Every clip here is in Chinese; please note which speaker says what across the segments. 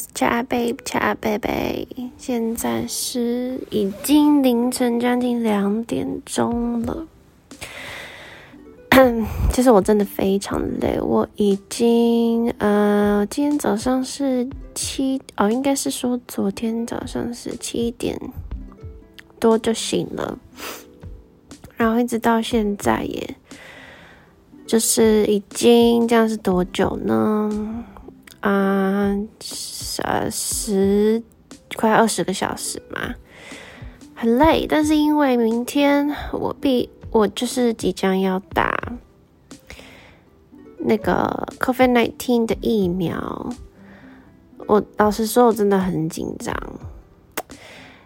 Speaker 1: 是恰贝恰贝贝，现在是已经凌晨将近两点钟了。其实我真的非常累，我已经呃，今天早上是七哦，应该是说昨天早上是七点多就醒了，然后一直到现在，也就是已经这样是多久呢？啊，呃，十快二十个小时嘛，很累。但是因为明天我必我就是即将要打那个 COVID nineteen 的疫苗，我老实说，我真的很紧张。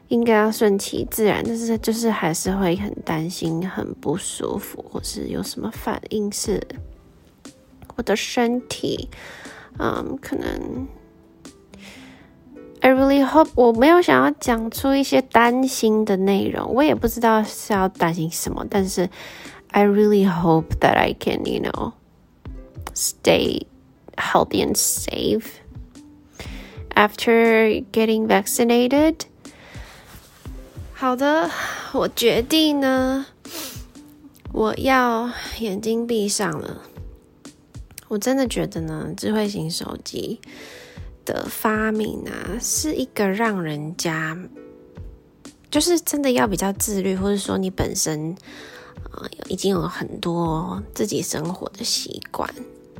Speaker 1: 应该要顺其自然，但是就是还是会很担心、很不舒服，或是有什么反应是我的身体。嗯，可能，I really hope 我没有想要讲出一些担心的内容，我也不知道是要担心什么，但是 I really hope that I can, you know, stay healthy and safe after getting vaccinated. 好的，我决定呢，我要眼睛闭上了。 我真的觉得呢，智慧型手机的发明啊，是一个让人家就是真的要比较自律，或者说你本身啊已经有很多自己生活的习惯，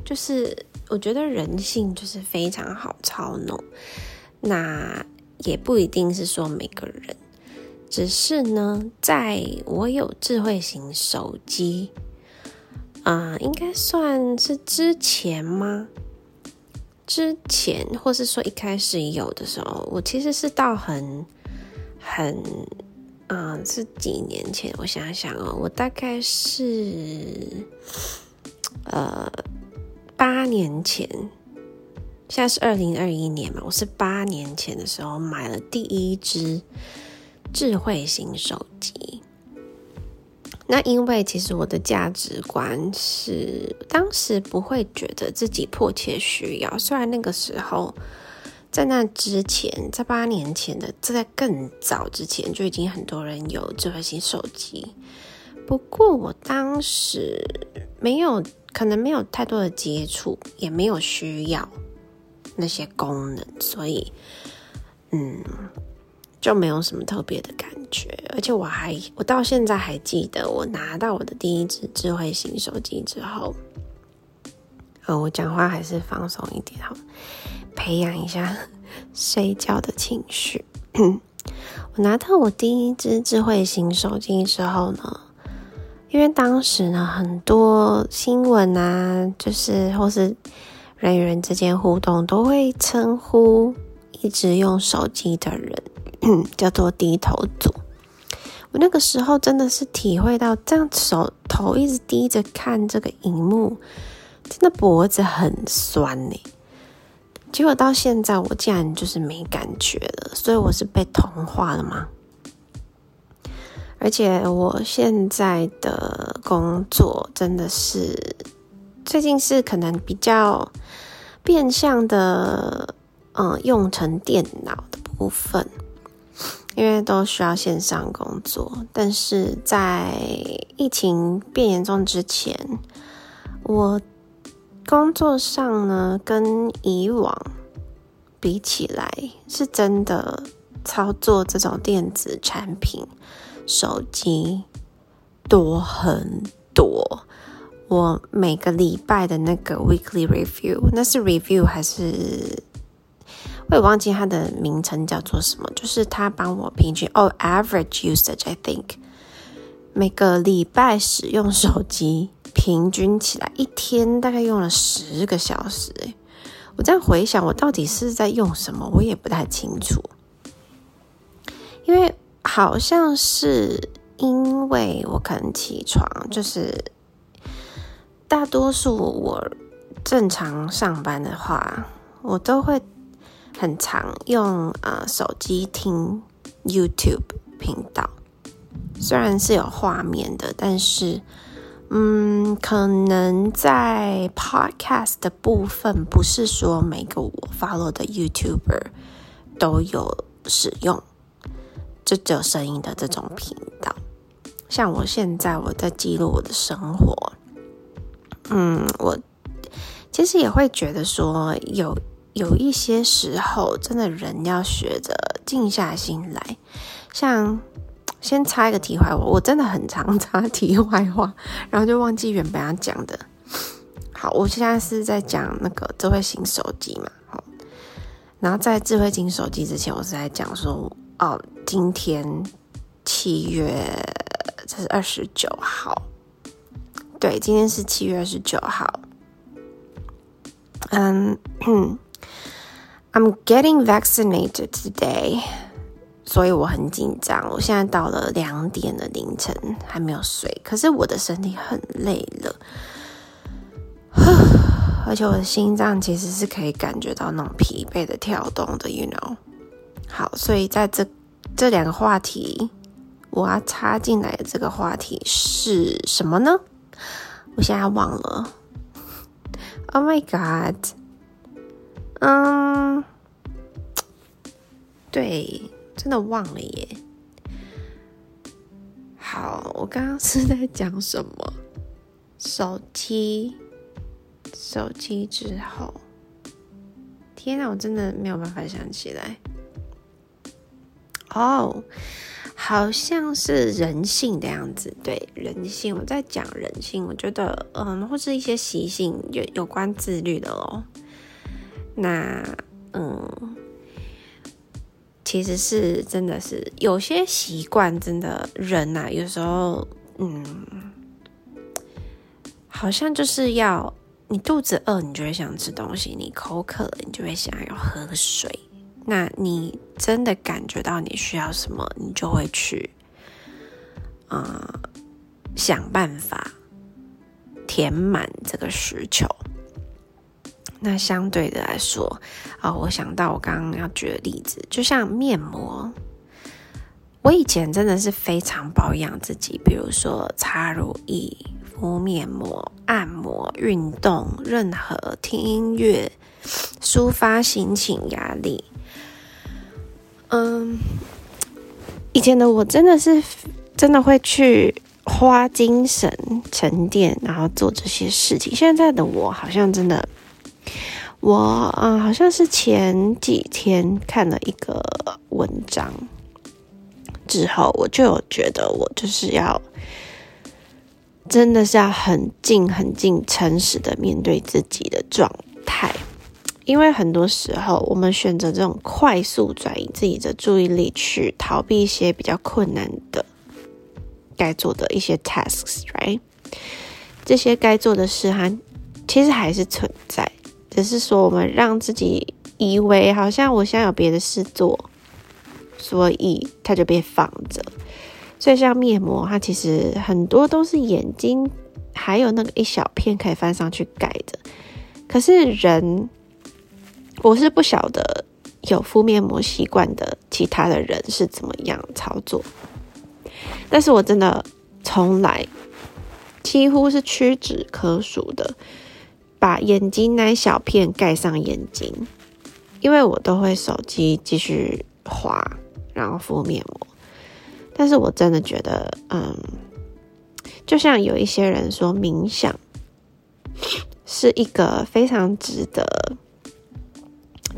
Speaker 1: 就是我觉得人性就是非常好操弄。那也不一定是说每个人，只是呢，在我有智慧型手机。啊，应该算是之前吗？之前，或是说一开始有的时候，我其实是到很很，啊，是几年前。我想想哦，我大概是呃八年前，现在是二零二一年嘛，我是八年前的时候买了第一支智慧型手机。那因为其实我的价值观是，当时不会觉得自己迫切需要。虽然那个时候，在那之前，在八年前的，在更早之前就已经很多人有智慧型手机。不过我当时没有，可能没有太多的接触，也没有需要那些功能，所以，嗯。就没有什么特别的感觉，而且我还我到现在还记得，我拿到我的第一只智慧型手机之后，呃，我讲话还是放松一点，好，培养一下睡觉的情绪。我拿到我第一只智慧型手机之后呢，因为当时呢很多新闻啊，就是或是人与人之间互动，都会称呼一直用手机的人。叫做低头族。我那个时候真的是体会到，这样手头一直低着看这个荧幕，真的脖子很酸呢。结果到现在，我竟然就是没感觉了，所以我是被同化了吗？而且我现在的工作真的是最近是可能比较变相的，嗯，用成电脑的部分。因为都需要线上工作，但是在疫情变严重之前，我工作上呢跟以往比起来，是真的操作这种电子产品、手机多很多。我每个礼拜的那个 weekly review，那是 review 还是？我也忘记它的名称叫做什么，就是他帮我平均哦，average usage I think 每个礼拜使用手机平均起来一天大概用了十个小时诶，我在回想我到底是在用什么，我也不太清楚，因为好像是因为我可能起床就是大多数我正常上班的话，我都会。很常用呃手机听 YouTube 频道，虽然是有画面的，但是嗯，可能在 podcast 的部分，不是说每个我 follow 的 YouTuber 都有使用，就只有声音的这种频道。像我现在我在记录我的生活，嗯，我其实也会觉得说，有有一些时候，真的人要学着静下心来，像。先插一个题外话，我真的很常插题外话，然后就忘记原本要讲的。好，我现在是在讲那个智慧型手机嘛，好，然后在智慧型手机之前，我是在讲说，哦，今天七月这是二十九号，对，今天是七月二十九号。嗯，I'm getting vaccinated today. 所以我很紧张，我现在到了两点的凌晨还没有睡，可是我的身体很累了，而且我的心脏其实是可以感觉到那种疲惫的跳动的，you know。好，所以在这这两个话题，我要插进来的这个话题是什么呢？我现在忘了。Oh my god！嗯，对。真的忘了耶。好，我刚刚是在讲什么？手机，手机之后，天哪，我真的没有办法想起来。哦，好像是人性的样子。对，人性，我在讲人性。我觉得，嗯，或是一些习性有有关自律的咯。那，嗯。其实是真的是有些习惯，真的人呐，有时候嗯，好像就是要你肚子饿，你就会想吃东西；你口渴了，你就会想要喝水。那你真的感觉到你需要什么，你就会去啊想办法填满这个需求。那相对的来说，啊，我想到我刚刚要举的例子，就像面膜，我以前真的是非常保养自己，比如说擦乳液、敷面膜、按摩、运动，任何听音乐、抒发心情、压力，嗯，以前的我真的是真的会去花精神沉淀，然后做这些事情。现在的我好像真的。我啊，好像是前几天看了一个文章之后，我就有觉得我就是要真的是要很静、很静、诚实的面对自己的状态，因为很多时候我们选择这种快速转移自己的注意力，去逃避一些比较困难的该做的一些 tasks，right？这些该做的事，还其实还是存在。只是说，我们让自己以为好像我现在有别的事做，所以它就被放着。所以像面膜，它其实很多都是眼睛还有那个一小片可以翻上去盖着。可是人，我是不晓得有敷面膜习惯的其他的人是怎么样操作。但是我真的从来几乎是屈指可数的。把眼睛那小片盖上眼睛，因为我都会手机继续滑，然后敷面膜。但是我真的觉得，嗯，就像有一些人说，冥想是一个非常值得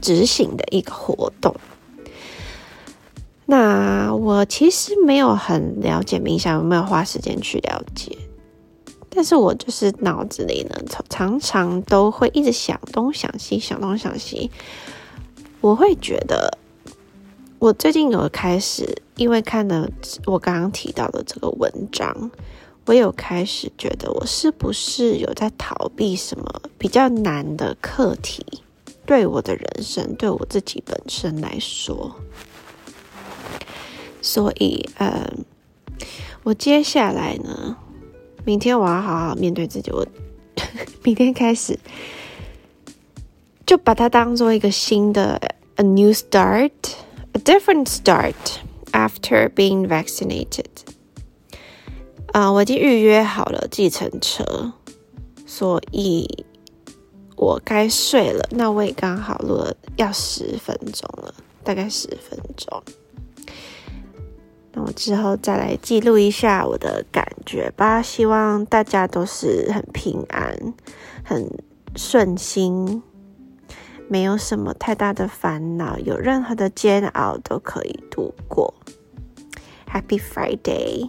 Speaker 1: 执行的一个活动。那我其实没有很了解冥想，有没有花时间去了解？但是我就是脑子里呢，常常都会一直想东想西，想东想西。我会觉得，我最近有开始，因为看了我刚刚提到的这个文章，我有开始觉得，我是不是有在逃避什么比较难的课题？对我的人生，对我自己本身来说，所以，嗯，我接下来呢？明天我要好好面对自己。我 明天开始就把它当做一个新的 a new start, a different start after being vaccinated. 啊，我已经预约好了计程车，所以我该睡了。那我也刚好录了要十分钟了，大概十分钟。那我之后再来记录一下我的感觉吧。希望大家都是很平安、很顺心，没有什么太大的烦恼，有任何的煎熬都可以度过。Happy Friday！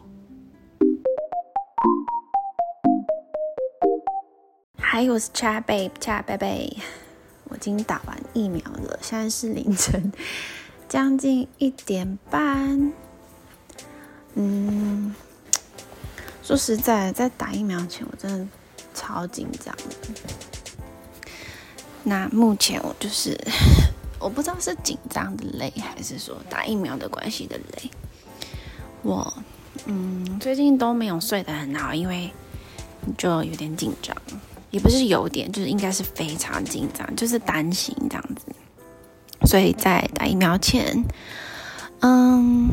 Speaker 1: 嗨，我是 Chat Babe，Chat Baby，我已经打完疫苗了，现在是凌晨将近一点半。嗯，说实在，在打疫苗前，我真的超紧张。那目前我就是，我不知道是紧张的累，还是说打疫苗的关系的累。我，嗯，最近都没有睡得很好，因为就有点紧张，也不是有点，就是应该是非常紧张，就是担心这样子。所以在打疫苗前，嗯。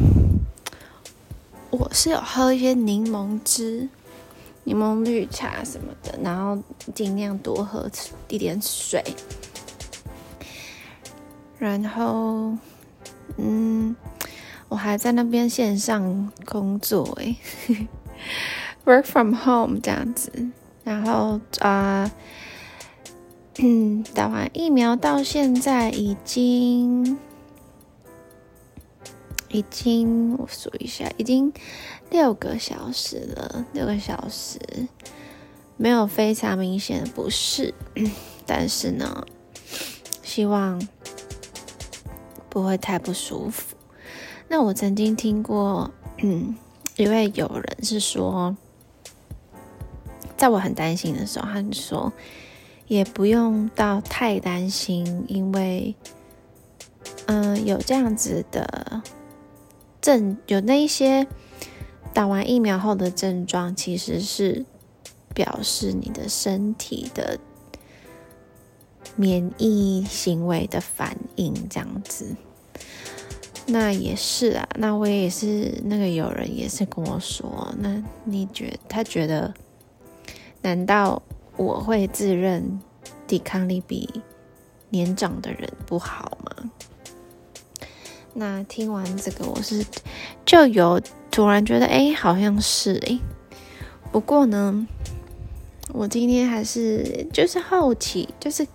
Speaker 1: 是有喝一些柠檬汁、柠檬绿茶什么的，然后尽量多喝一点水。然后，嗯，我还在那边线上工作，诶 w o r k from home 这样子。然后啊，嗯，打完疫苗到现在已经。已经我数一下，已经六个小时了。六个小时没有非常明显的不适，但是呢，希望不会太不舒服。那我曾经听过，嗯，因为有人是说，在我很担心的时候，他就说也不用到太担心，因为嗯，有这样子的。症有那一些打完疫苗后的症状，其实是表示你的身体的免疫行为的反应，这样子。那也是啊，那我也是那个有人也是跟我说，那你觉他觉得，难道我会自认抵抗力比年长的人不好吗？那听完这个，我是就有突然觉得，哎，好像是哎。不过呢，我今天还是就是好奇，就是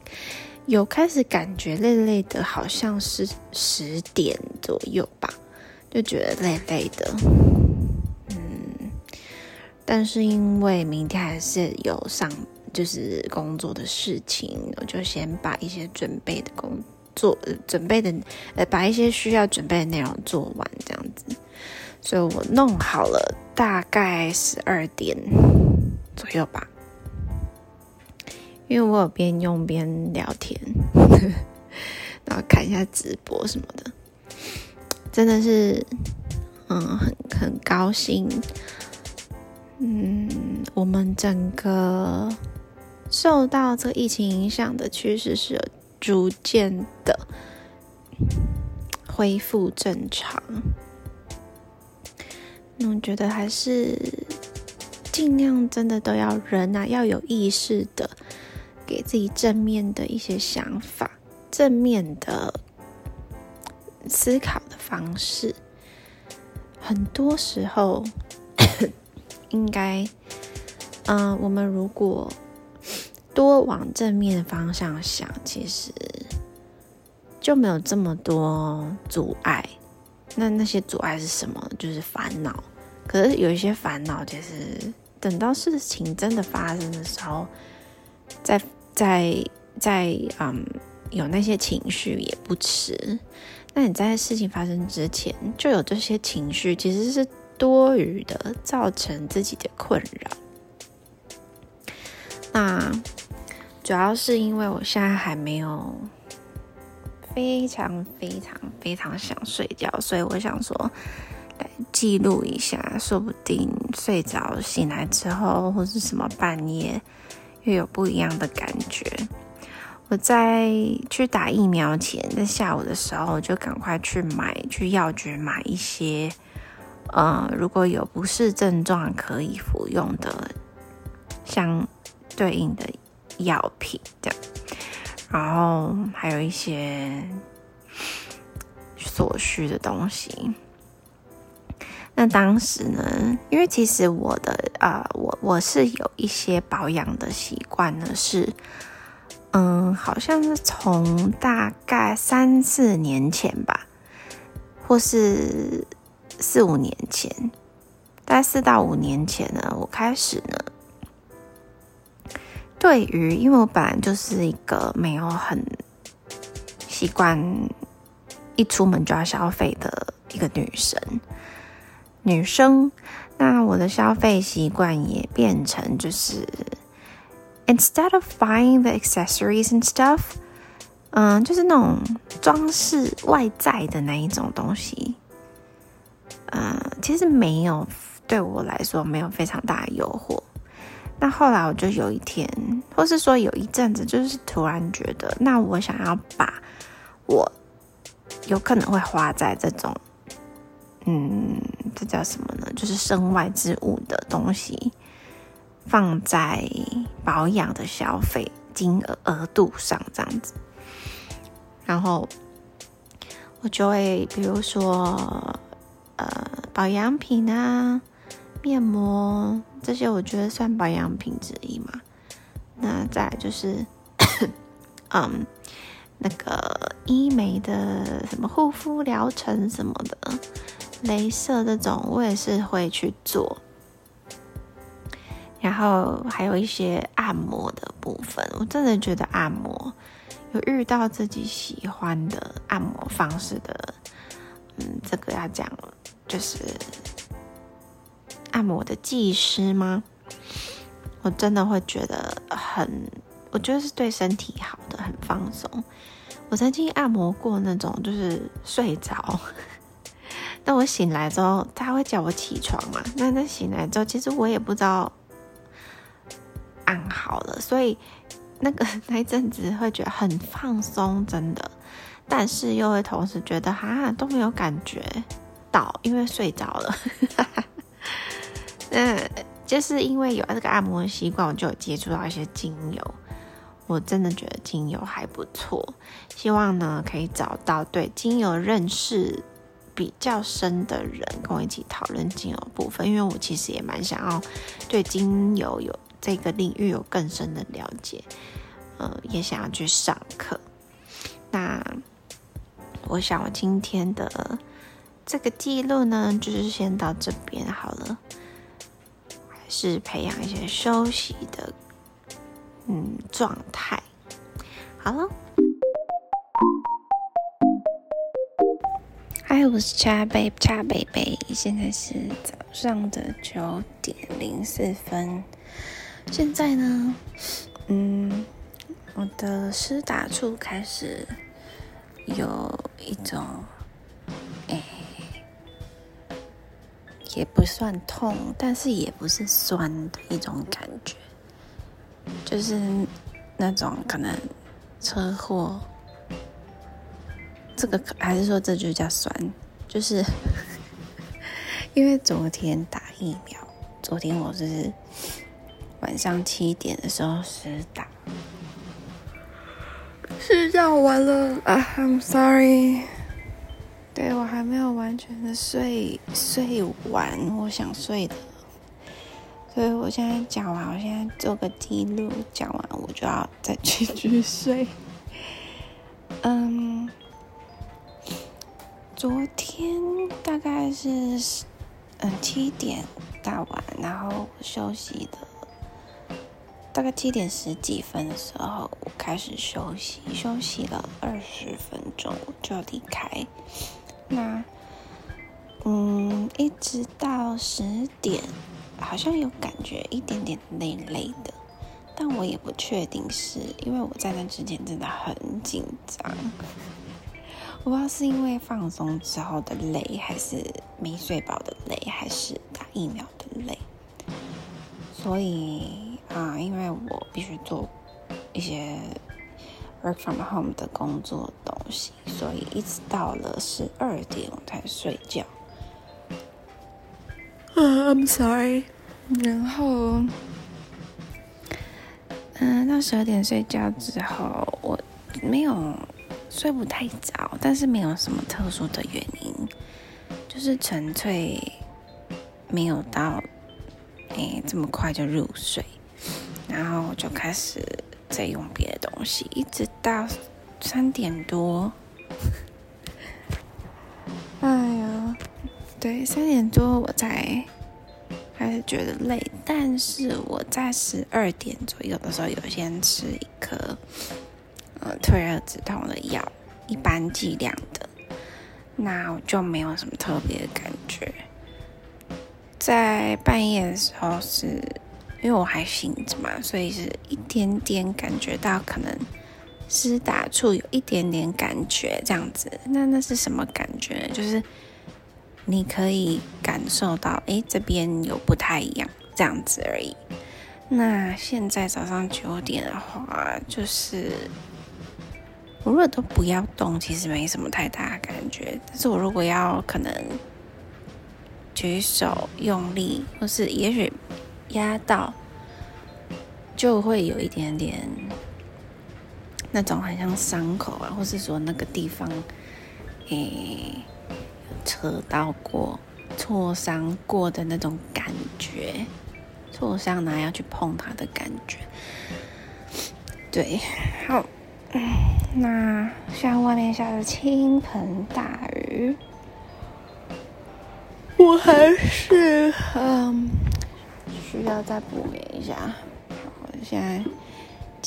Speaker 1: 有开始感觉累累的，好像是十点左右吧，就觉得累累的。嗯，但是因为明天还是有上就是工作的事情，我就先把一些准备的工。做准备的，呃，把一些需要准备的内容做完，这样子，所以我弄好了，大概十二点左右吧。因为我有边用边聊天，然后看一下直播什么的，真的是，嗯，很很高兴。嗯，我们整个受到这个疫情影响的趋势是有。逐渐的恢复正常，那我觉得还是尽量真的都要人啊，要有意识的给自己正面的一些想法，正面的思考的方式。很多时候，应该，嗯，我们如果。多往正面方向想，其实就没有这么多阻碍。那那些阻碍是什么？就是烦恼。可是有一些烦恼，其实等到事情真的发生的时候，在在在嗯，有那些情绪也不迟。那你在事情发生之前就有这些情绪，其实是多余的，造成自己的困扰。那。主要是因为我现在还没有非常非常非常想睡觉，所以我想说来记录一下，说不定睡着醒来之后，或是什么半夜又有不一样的感觉。我在去打疫苗前，在下午的时候就赶快去买去药局买一些呃，如果有不适症状，可以服用的相对应的药品的，然后还有一些所需的东西。那当时呢，因为其实我的啊，我我是有一些保养的习惯呢，是嗯，好像是从大概三四年前吧，或是四五年前，大概四到五年前呢，我开始呢，对于因为我本来就是一个没有很习惯一出门就要消费的一个女生。女生，那我的消费习惯也变成就是 instead of buying the accessories and stuff，嗯，就是那种装饰外在的那一种东西，嗯，其实没有对我来说没有非常大的诱惑。那后来我就有一天，或是说有一阵子，就是突然觉得，那我想要把我有可能会花在这种。嗯，这叫什么呢？就是身外之物的东西放在保养的消费金额额度上，这样子。然后我就会，比如说，呃，保养品啊，面膜这些，我觉得算保养品之一嘛。那再来就是，嗯，那个医美的什么护肤疗程什么的。镭射这种我也是会去做，然后还有一些按摩的部分，我真的觉得按摩有遇到自己喜欢的按摩方式的，嗯，这个要讲就是按摩的技师吗？我真的会觉得很，我觉得是对身体好的，很放松。我曾经按摩过那种就是睡着。那我醒来之后，他会叫我起床嘛？那那醒来之后，其实我也不知道按好了，所以那个 那一阵子会觉得很放松，真的，但是又会同时觉得哈都没有感觉到，因为睡着了。那就是因为有这个按摩的习惯，我就有接触到一些精油，我真的觉得精油还不错，希望呢可以找到对精油认识。比较深的人跟我一起讨论精油部分，因为我其实也蛮想要对精油有这个领域有更深的了解，呃，也想要去上课。那我想我今天的这个记录呢，就是先到这边好了，是培养一些休息的嗯状态。好了。嗨，我是恰贝恰贝贝，现在是早上的九点零四分。现在呢，嗯，我的施打处开始有一种，也不算痛，但是也不是酸的一种感觉，就是那种可能车祸。这个还是说这就叫酸，就是 因为昨天打疫苗，昨天我就是晚上七点的时候是打，睡觉完了啊，I'm sorry，对我还没有完全的睡睡完我想睡的，所以我现在讲完，我现在做个记录，讲完我就要再继续睡，嗯。昨天大概是嗯七点打完，然后休息的，大概七点十几分的时候我开始休息，休息了二十分钟就要离开。那嗯，一直到十点，好像有感觉一点点累累的，但我也不确定是因为我在那之前真的很紧张。我不知道是因为放松之后的累，还是没睡饱的累，还是打疫苗的累。所以啊，因为我必须做一些 work from home 的工作所以一直到了十二点我才睡觉。I'm sorry。
Speaker 2: 然后，嗯，到十二点睡觉之后，我没有睡不太早，但是没有什么特殊的原因，就是纯粹没有到哎这么快就入睡，然后就开始在用别的东西，一直到三点多。哎呀，对，三点多我才。开始觉得累，但是我在十二点左右的时候有先吃一颗呃退热止痛的药，一般剂量的，那我就没有什么特别的感觉。在半夜的时候是因为我还醒着嘛，所以是一点点感觉到可能是打处有一点点感觉这样子。那那是什么感觉？就是。你可以感受到，哎，这边有不太一样，这样子而已。那现在早上九点的话，就是我如果都不要动，其实没什么太大感觉。但是我如果要可能举手用力，或是也许压到，就会有一点点那种很像伤口啊，或是说那个地方，诶。扯到过、挫伤过的那种感觉，挫伤呢要去碰它的感觉。对，好，那现在外面下着倾盆大雨，我还是嗯需要再补眠一下。我现在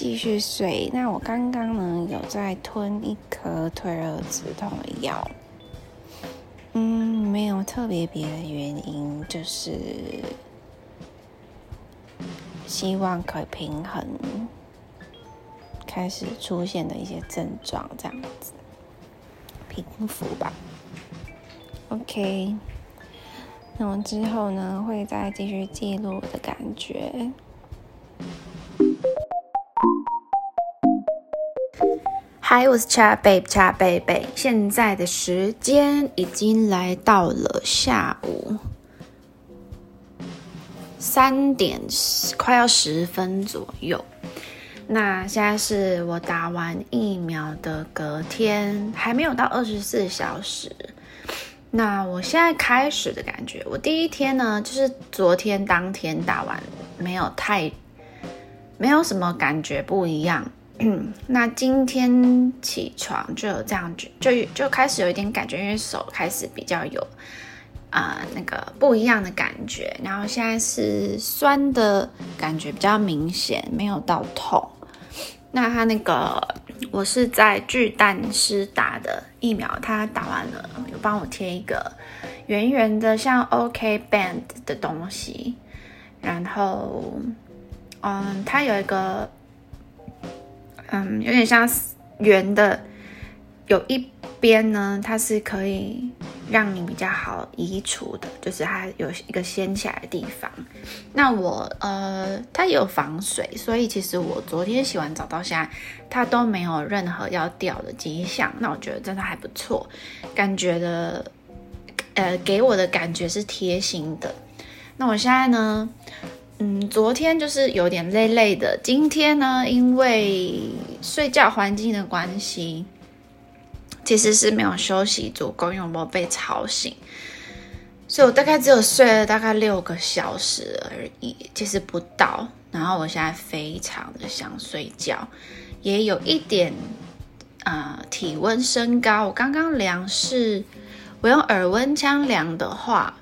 Speaker 2: 继续睡。那我刚刚呢有在吞一颗退热止痛的药。嗯，没有特别别的原因，就是希望可以平衡开始出现的一些症状，这样子平复吧。OK，那我之后呢会再继续记录我的感觉。
Speaker 1: Hi，我是 Chat Babe，Chat Babe。现在的时间已经来到了下午三点，快要十分左右。那现在是我打完疫苗的隔天，还没有到二十四小时。那我现在开始的感觉，我第一天呢，就是昨天当天打完，没有太，没有什么感觉不一样。那今天起床就有这样子就就开始有一点感觉，因为手开始比较有啊那个不一样的感觉，然后现在是酸的感觉比较明显，没有到痛。那他那个我是在巨蛋师打的疫苗，他打完了有帮我贴一个圆圆的像 OK Band 的东西，然后嗯，它有一个。嗯，有点像圆的，有一边呢，它是可以让你比较好移除的，就是它有一个掀起来的地方。那我呃，它也有防水，所以其实我昨天洗完澡到现在，它都没有任何要掉的迹象。那我觉得真的还不错，感觉的，呃，给我的感觉是贴心的。那我现在呢？嗯，昨天就是有点累累的。今天呢，因为睡觉环境的关系，其实是没有休息足够，因为我被吵醒，所以我大概只有睡了大概六个小时而已，其实不到。然后我现在非常的想睡觉，也有一点啊体温升高。我刚刚量是，我用耳温枪量的话。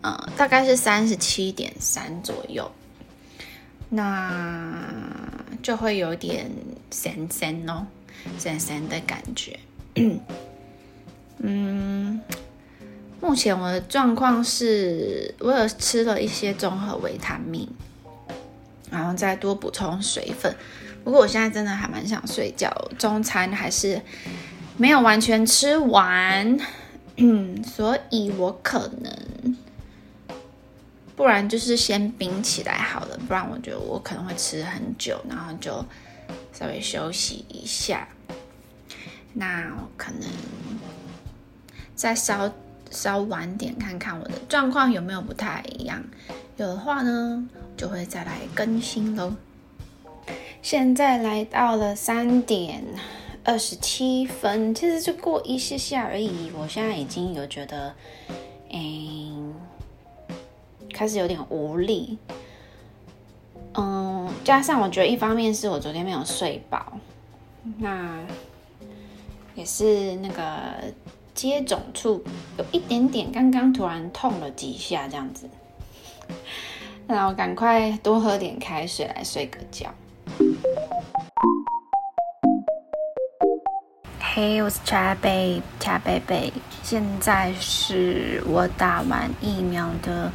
Speaker 1: 呃，大概是三十七点三左右，那就会有点咸咸哦，咸咸的感觉。嗯，目前我的状况是，我有吃了一些综合维他命，然后再多补充水分。不过我现在真的还蛮想睡觉，中餐还是没有完全吃完，所以我可能。不然就是先冰起来好了，不然我觉得我可能会吃很久，然后就稍微休息一下。那我可能再稍
Speaker 2: 稍晚点看看我的状况有没有不太一样，有的话呢，就会再来更新喽。现在来到了三点二十七分，其实就过一下下而已。我现在已经有觉得，嗯，开始有点无力。嗯，加上我觉得一方面是我昨天没有睡饱，那也是那个。接种处有一点点，刚刚突然痛了几下，这样子，那我赶快多喝点开水来睡个觉。Hey，，我是茶贝茶贝贝，现在是我打完疫苗的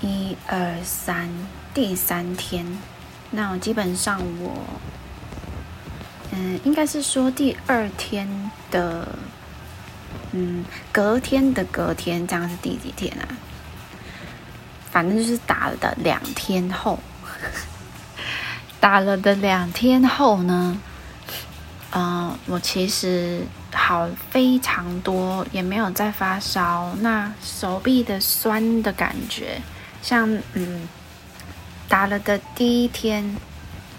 Speaker 2: 一二三第三天，那我基本上我，嗯，应该是说第二天的。嗯，隔天的隔天，这样是第几天啊？反正就是打了的两天后，打了的两天后呢，嗯，我其实好非常多，也没有再发烧。那手臂的酸的感觉，像嗯，打了的第一天，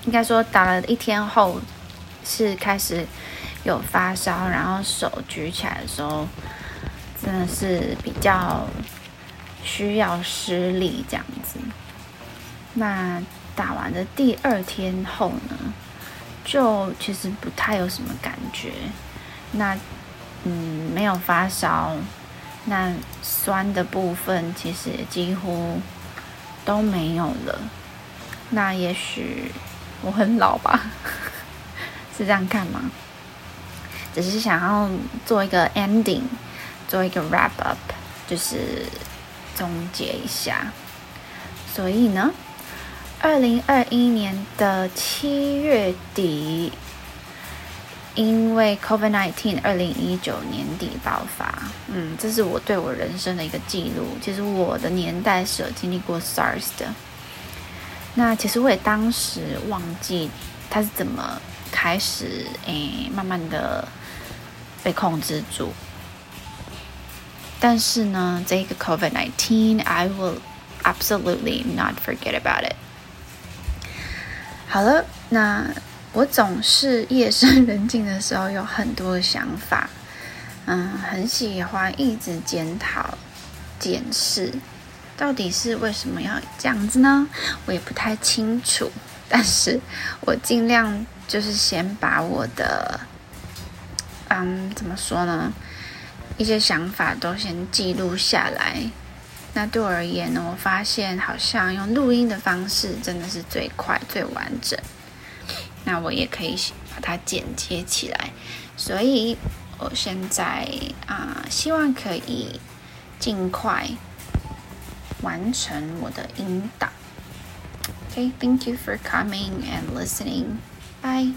Speaker 2: 应该说打了一天后是开始。有发烧，然后手举起来的时候，真的是比较需要施力这样子。那打完的第二天后呢，就其实不太有什么感觉。那嗯，没有发烧，那酸的部分其实几乎都没有了。那也许我很老吧？是这样看吗？只是想要做一个 ending，做一个 wrap up，就是总结一下。所以呢，二零二一年的七月底，因为 COVID nineteen，二零一九年底爆发。嗯，这是我对我人生的一个记录。其实我的年代是有经历过 SARS 的。那其实我也当时忘记它是怎么开始，诶，慢慢的。被控制住，但是呢，这个 COVID nineteen I will absolutely not forget about it。好了，那我总是夜深人静的时候有很多想法，嗯，很喜欢一直检讨、检视，到底是为什么要这样子呢？我也不太清楚，但是我尽量就是先把我的。嗯，怎么说呢？一些想法都先记录下来。那对我而言呢，我发现好像用录音的方式真的是最快、最完整。那我也可以把它剪接起来。所以我现在啊，希望可以尽快完成我的引导。Okay, thank you for coming and listening. Bye.